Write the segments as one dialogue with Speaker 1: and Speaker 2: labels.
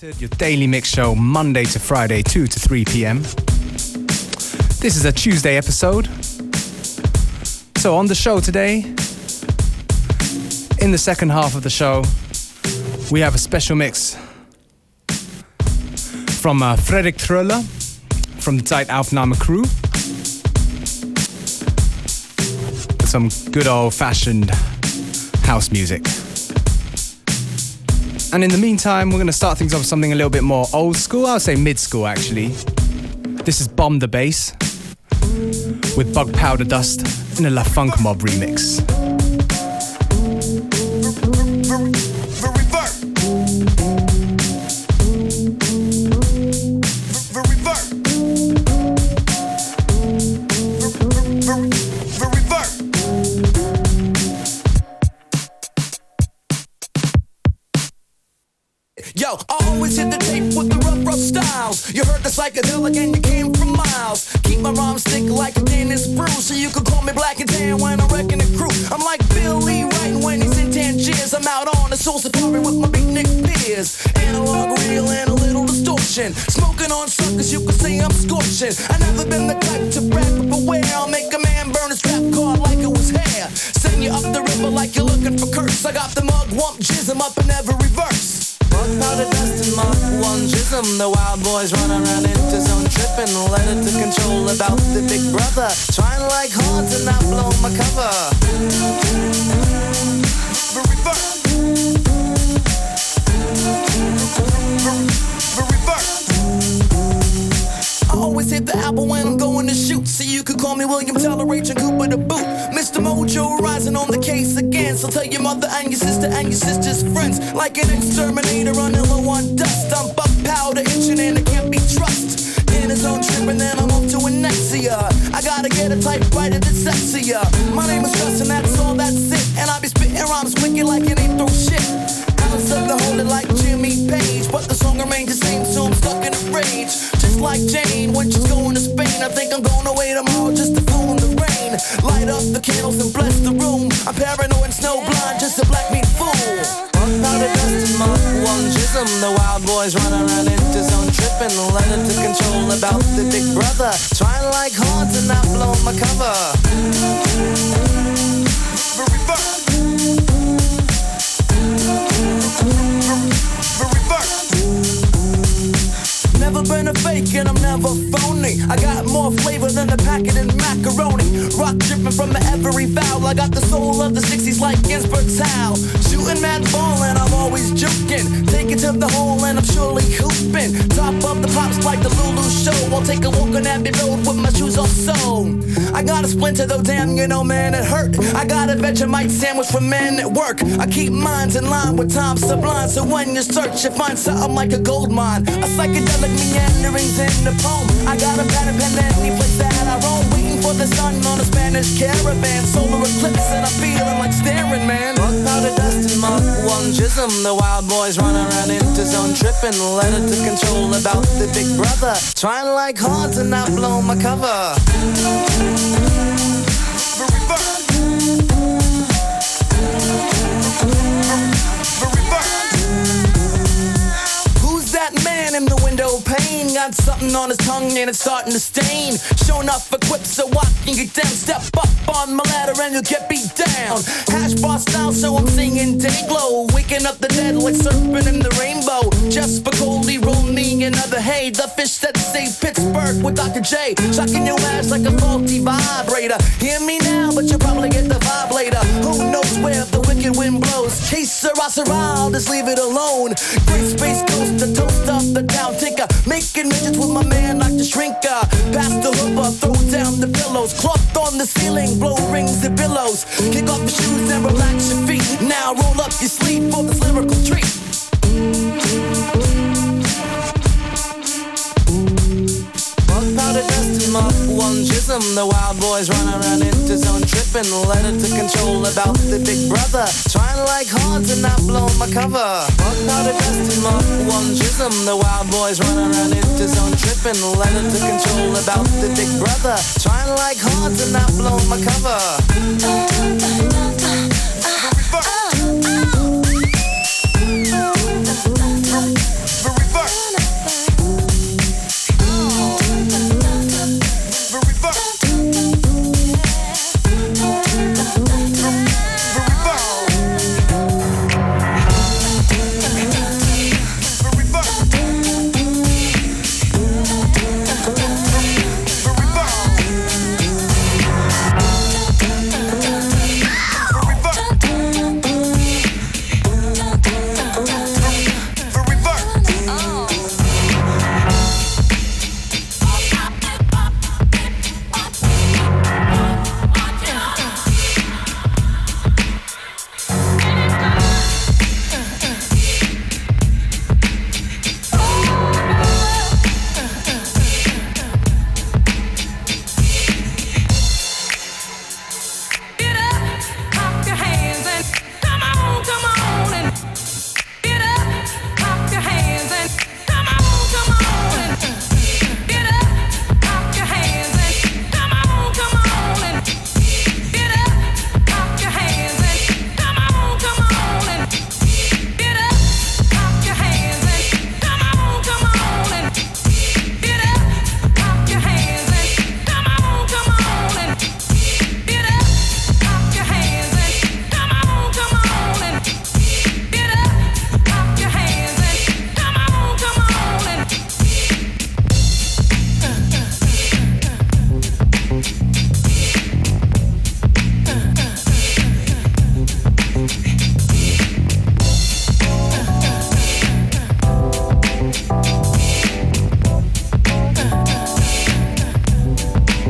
Speaker 1: Unlimited, your daily mix show, Monday to Friday, 2 to 3 p.m. This is a Tuesday episode. So, on the show today, in the second half of the show, we have a special mix from uh, Fredrik Tröller from the Zeit Aufnahme crew. Some good old fashioned house music. And in the meantime, we're going to start things off with something a little bit more old school. I would say mid school, actually. This is Bomb the Bass with Bug Powder Dust in a La Funk Mob remix.
Speaker 2: Black and Tan when I'm wrecking the crew. I'm like Billy writing when he's in Tangiers. I'm out on the soul safari with my beatnik peers. Analog, real, and a little distortion. Smoking on suckers, you can say I'm scorching. I never been the type to brag, but beware, I'll make a man burn his rap card like it was hair. Send you up the river like you're looking for curse. I got the mugwump, jism up in every 1 jism The wild boys run around Interzone tripping Let it to control about the big brother Trying like hard to not blow my cover Reverse always hit the apple when I'm going to shoot. So you could call me William Toleration Cooper the boot. Mr. Mojo rising on the case again. So tell your mother and your sister and your sister's friends. Like an exterminator running low on dust. I'm and it can't be trust. In his own trip and then I'm off to Annexia. I gotta get a typewriter that's sexier. My name is and that's all that's it. And I be spitting rhymes wicked like it ain't through shit. Ounce of the holy like Jimmy Page. But the song remains the same, so I'm stuck in a rage. Just like Jane when she's going to Spain. I think I'm going away tomorrow one. The wild boys run around Interzone tripping. Let it to control about the big brother. Trying like hard to not blow my cover. Never been a fake and I'm never phony. I got more flavor than the packet in macaroni. Rock dripping from the every valve. I got the soul of the 60s like Ginsberg Howl. Shooting mad and I'm always juking. Take it to the hole and I'm surely hooping. Top of the pops like the Lulu show. I'll take a walk on Abbey Road with my shoes off so. I got a splinter though, damn, you know, man, it hurt. I got a Vegemite sandwich for men at work. I keep minds in line with time sublime. So when you search, you find something like a gold mine. A psychedelic meanderings in the poem. I got a pen and pen any place that I roam. Waiting for the sun on a Spanish caravan. Solar eclipse and I'm feeling like staring, man. Bug powder dust and Mark 1 jism. The wild boys run around Interzone tripping. Let it to control about the big brother. Trying like hard to not blow my cover. The window pane? Got something on his tongue and it's starting to stain. Showing up equipped so I can get down. Step up on my ladder and you'll get beat down. Hash bar style, so I'm singing day glow. Waking up the dead like surfing in the rainbow. Just for Goldie, roll me another hay. The fish that saved Pittsburgh with Dr. J. Shocking your ass like a faulty vibrator. Hear me now, but you'll probably get the vibe later. Who knows where the wicked wind blows? Case Sarah I'll just leave it alone. Great space coast, the toast of the town tinker. Making midgets with my man like the shrinker. Pass the hoover, throw down the pillows. Cloth on the ceiling, blow rings and billows. Kick off your shoes and relax your feet. Now roll up your sleeve for this lyrical treat. Powder dust Mark 1 jism. The wild boys run around Interzone tripping. Let it to control about the big brother. Trying like hard to not blow my cover. Bug powder dust and Mark 1 jism. The wild boys run around Interzone tripping. Let it to control about the big brother. Trying like hard to not blow my cover.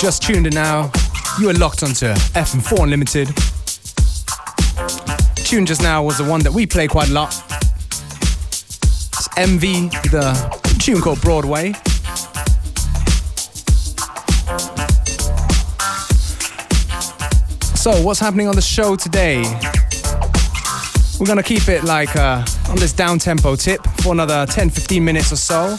Speaker 3: Just tuned in now, you are locked onto FM4 Unlimited. Tune just now was the one that we play quite a lot. It's MV, the tune called Broadway. So, what's happening on the show today? We're gonna keep it like uh, on this down tempo tip for another 10 15 minutes or so.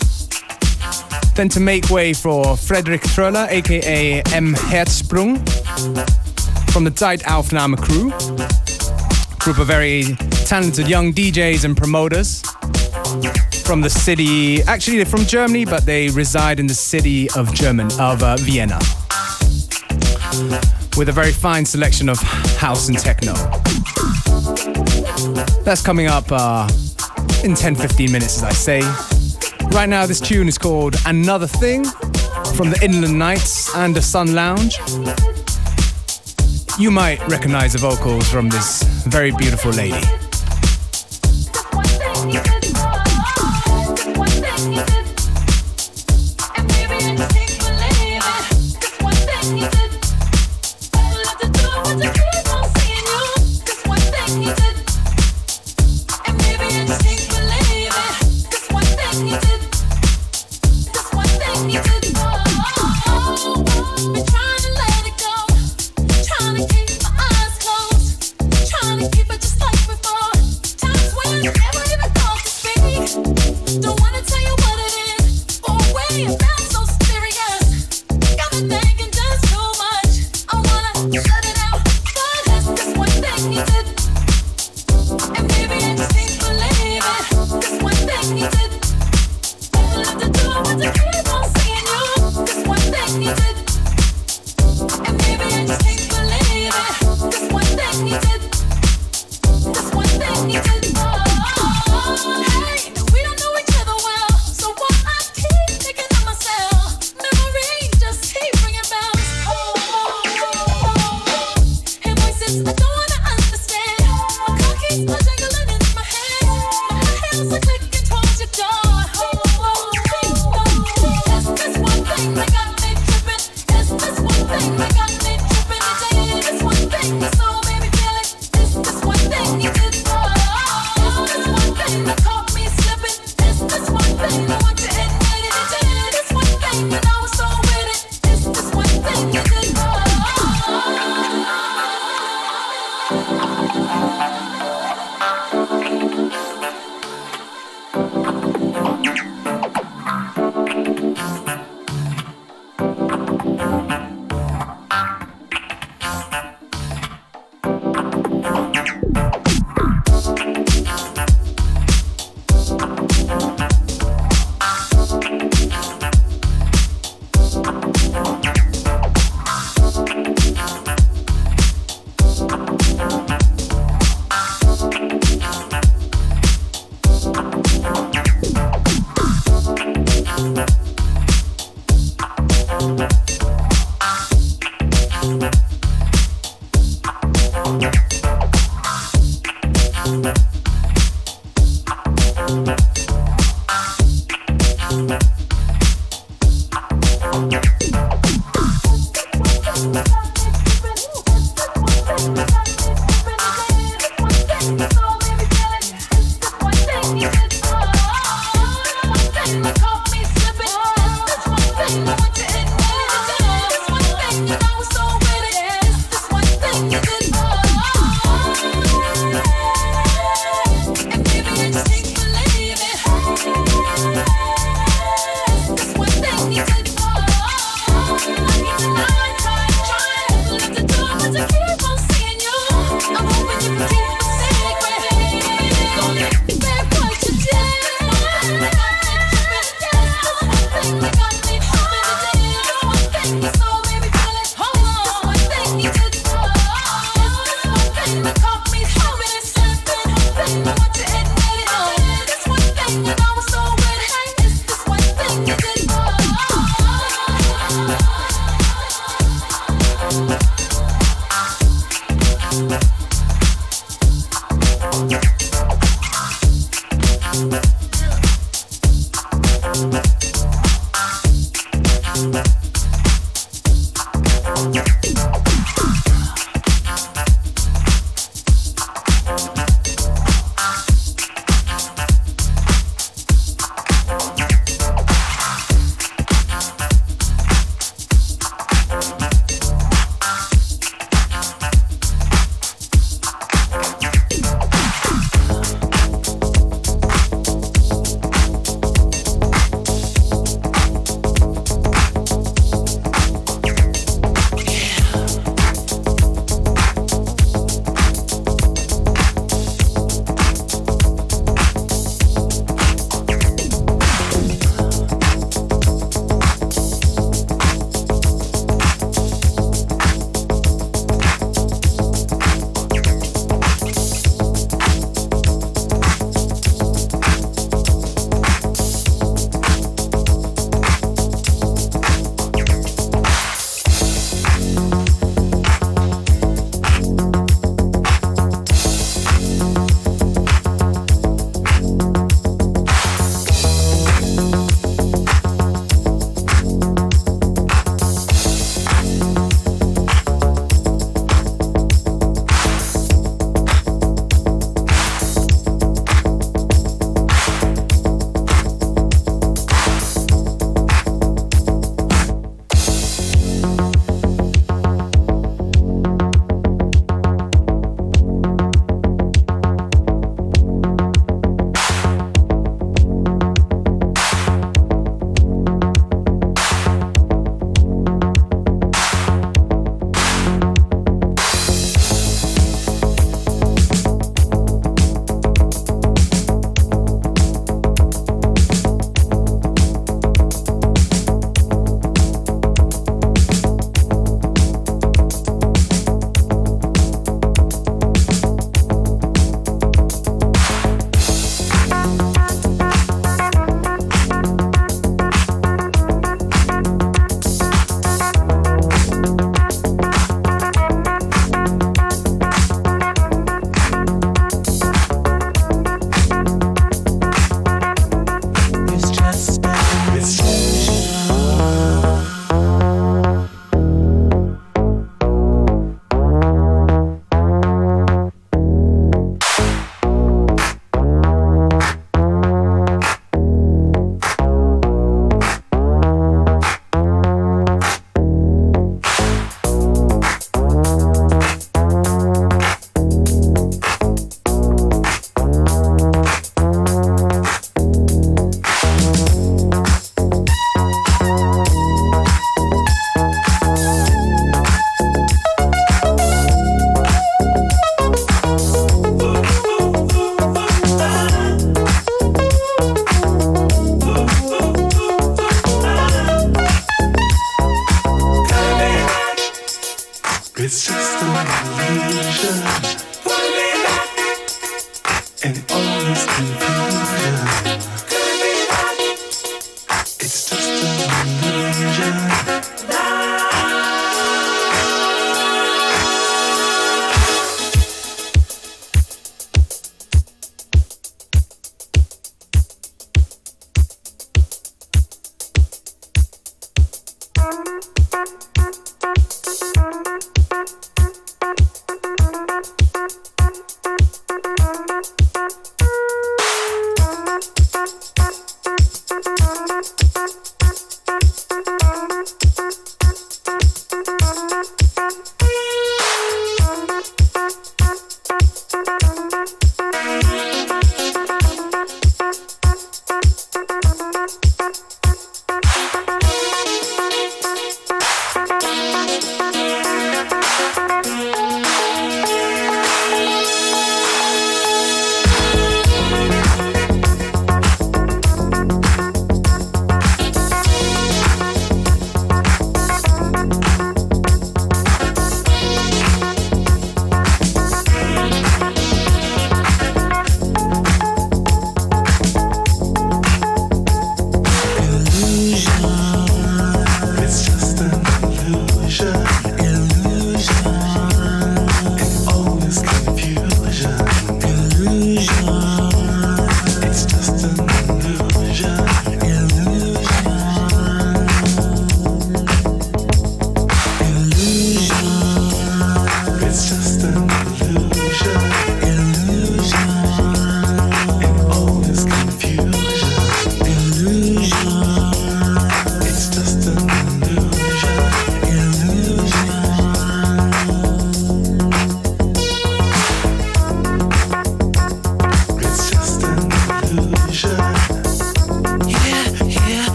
Speaker 3: Then to make way for Frederick Throller, aka M. Herzsprung, from the Zeit Aufnahme crew. Group of very talented young DJs and promoters from the city, actually they're from Germany, but they reside in the city of German, of uh, Vienna. With a very fine selection of house and techno. That's coming up uh, in 10 15 minutes, as I say. Right now, this tune is called Another Thing from the Inland Knights and the Sun Lounge. You might recognize the vocals from this very beautiful lady.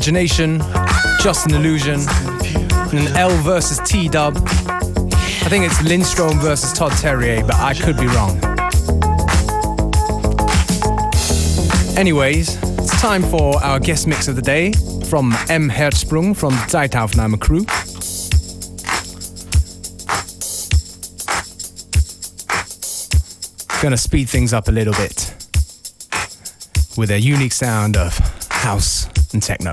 Speaker 1: Imagination, Just an Illusion, and an L versus T dub. I think it's Lindstrom versus Todd Terje, but I could be wrong. Anyways, it's time for our guest mix of the day from M. Herzsprung from Zeitaufnahme Crew. Gonna speed things up a little bit with a unique sound of house and techno.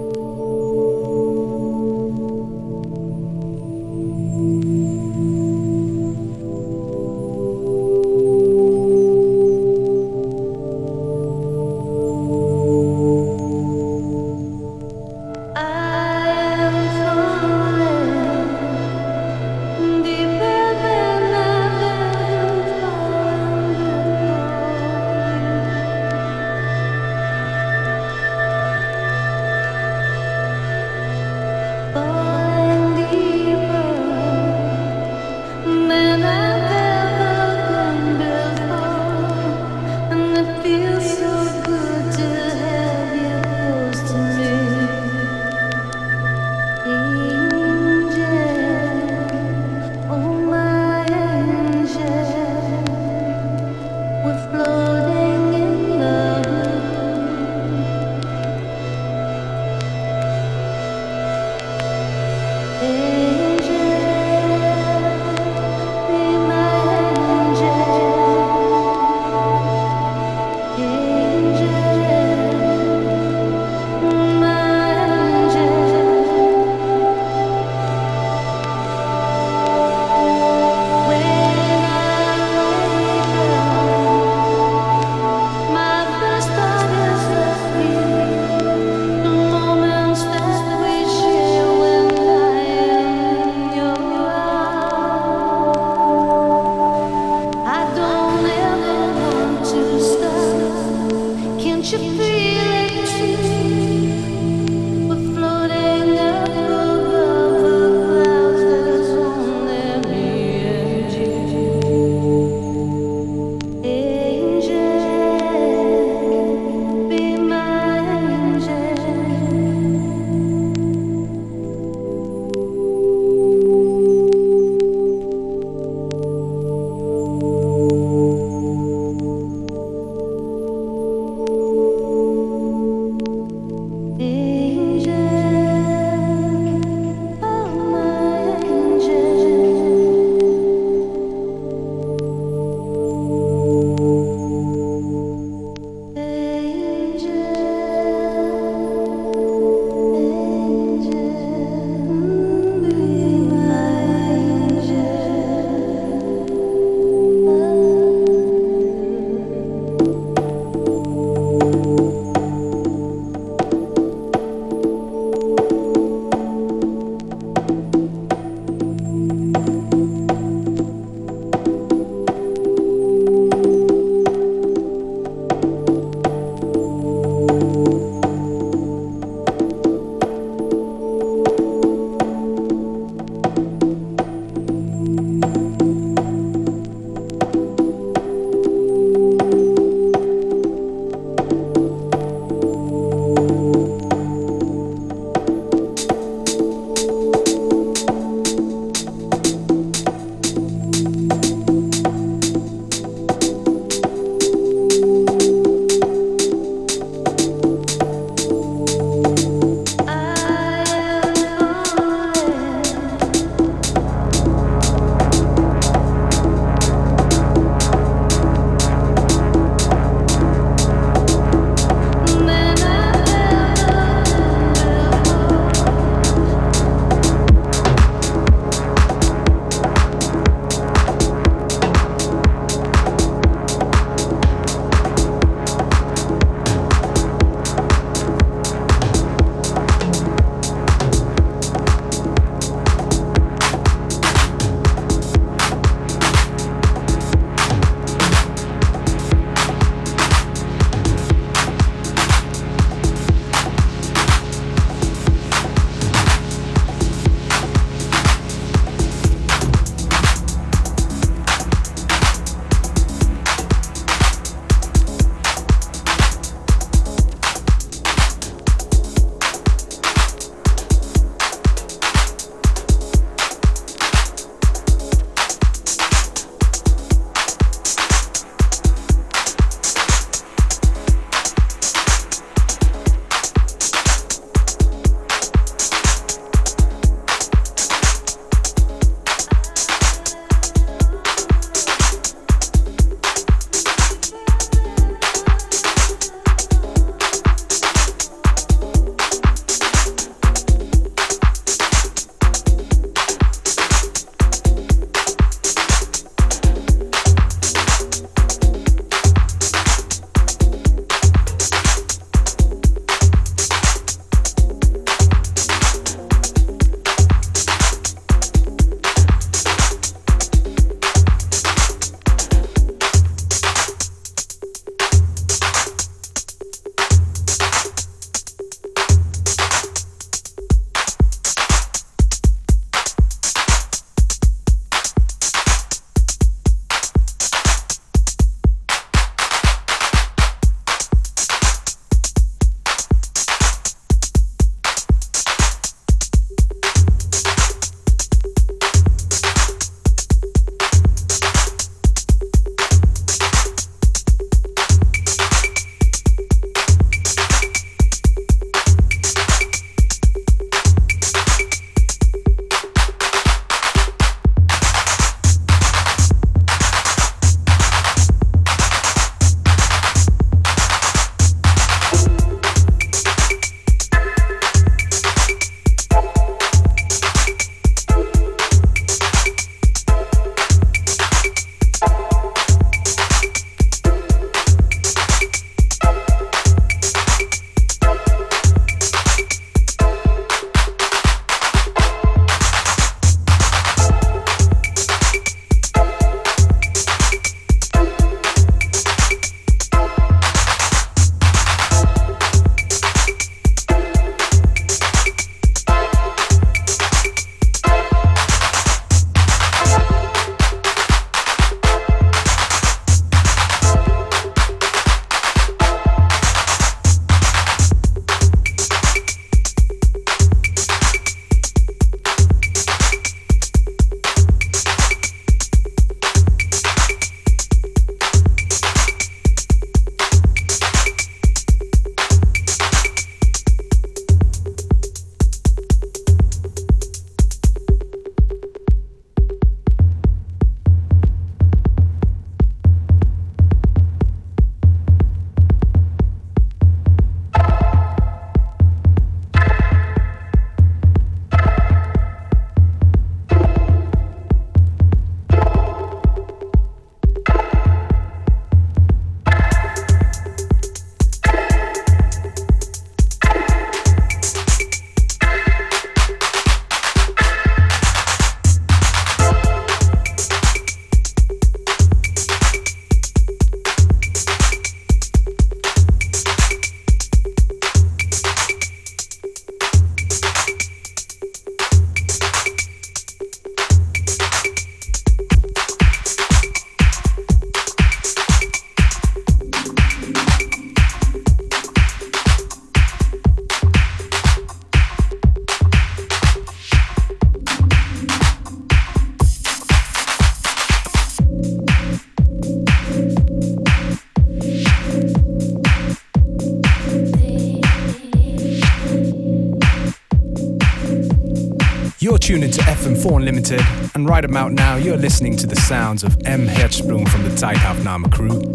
Speaker 1: Tuned into FM4 Unlimited, and right about now, you're listening to the sounds of M. Hertzsprung from the Zeitaufnahme crew.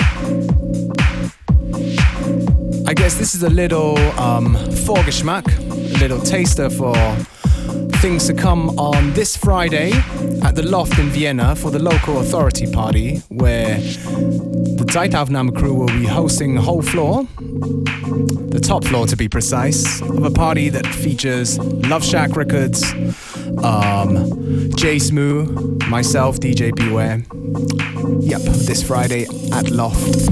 Speaker 1: I guess this is a little um, Vorgeschmack, a little taster for things to come on this Friday at the Loft in Vienna for the local authority party, where the Zeitaufnahme crew will be hosting a whole floor the top floor to be precise, of a party that features Love Shack Records, um, Jay Smoo, myself, DJ Beware. Yep, this Friday at Loft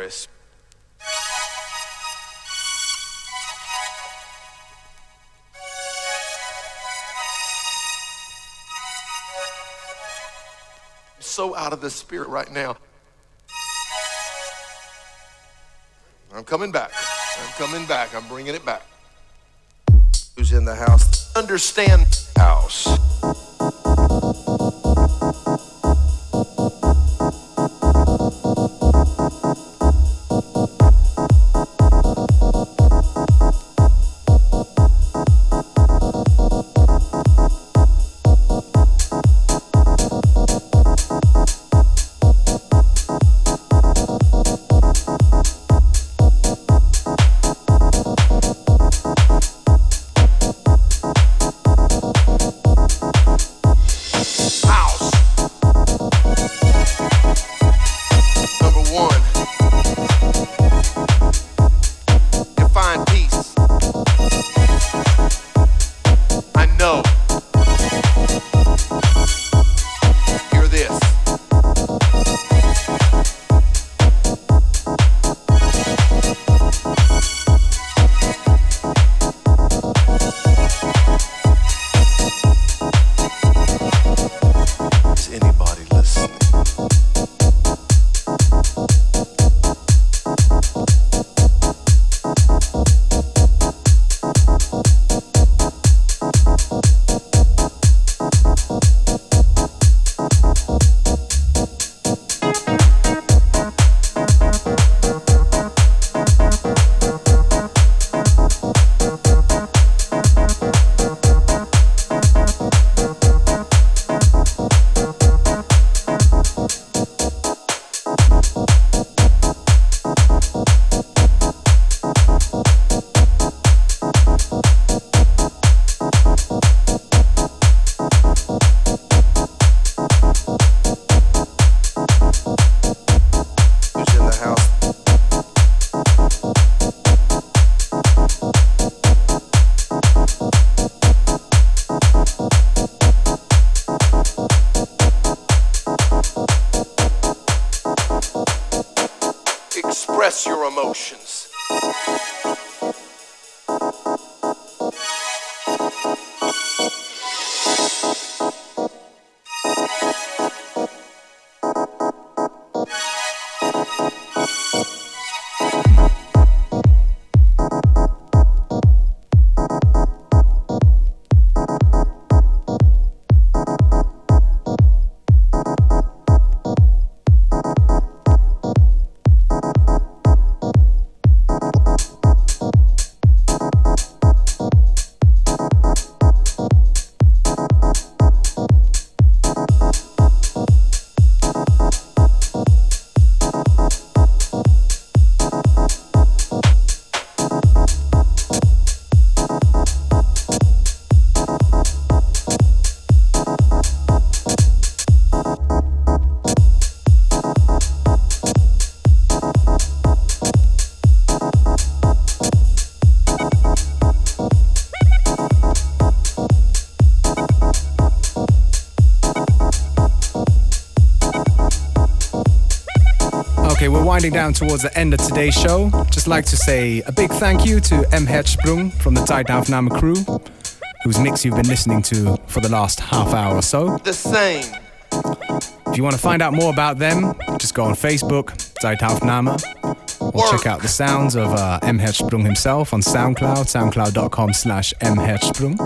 Speaker 2: Paris. so out of the spirit right now. I'm coming back. I'm coming back. I'm bringing it back. Who's in the house? Understand house.
Speaker 1: Winding down towards the end of today's show. Just like to say a big thank you to M. Hertzsprung from the Zeitaufnahme crew, whose mix you've been listening to for the last half hour or so.
Speaker 4: The same.
Speaker 1: If you want to find out more about them, just go on Facebook, Zeitaufnahme, or check out the sounds of uh, M. Hertzsprung himself on SoundCloud, soundcloud.com slash M. Hertzsprung.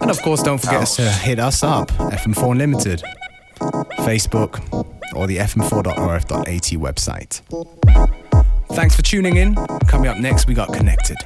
Speaker 1: And of course, don't forget to hit us up, FM4 Unlimited, Facebook, or the fm4.orf.at website. Thanks for tuning in. Coming up next, we got Connected.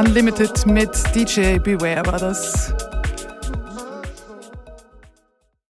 Speaker 5: Unlimited mit DJ Beware war das.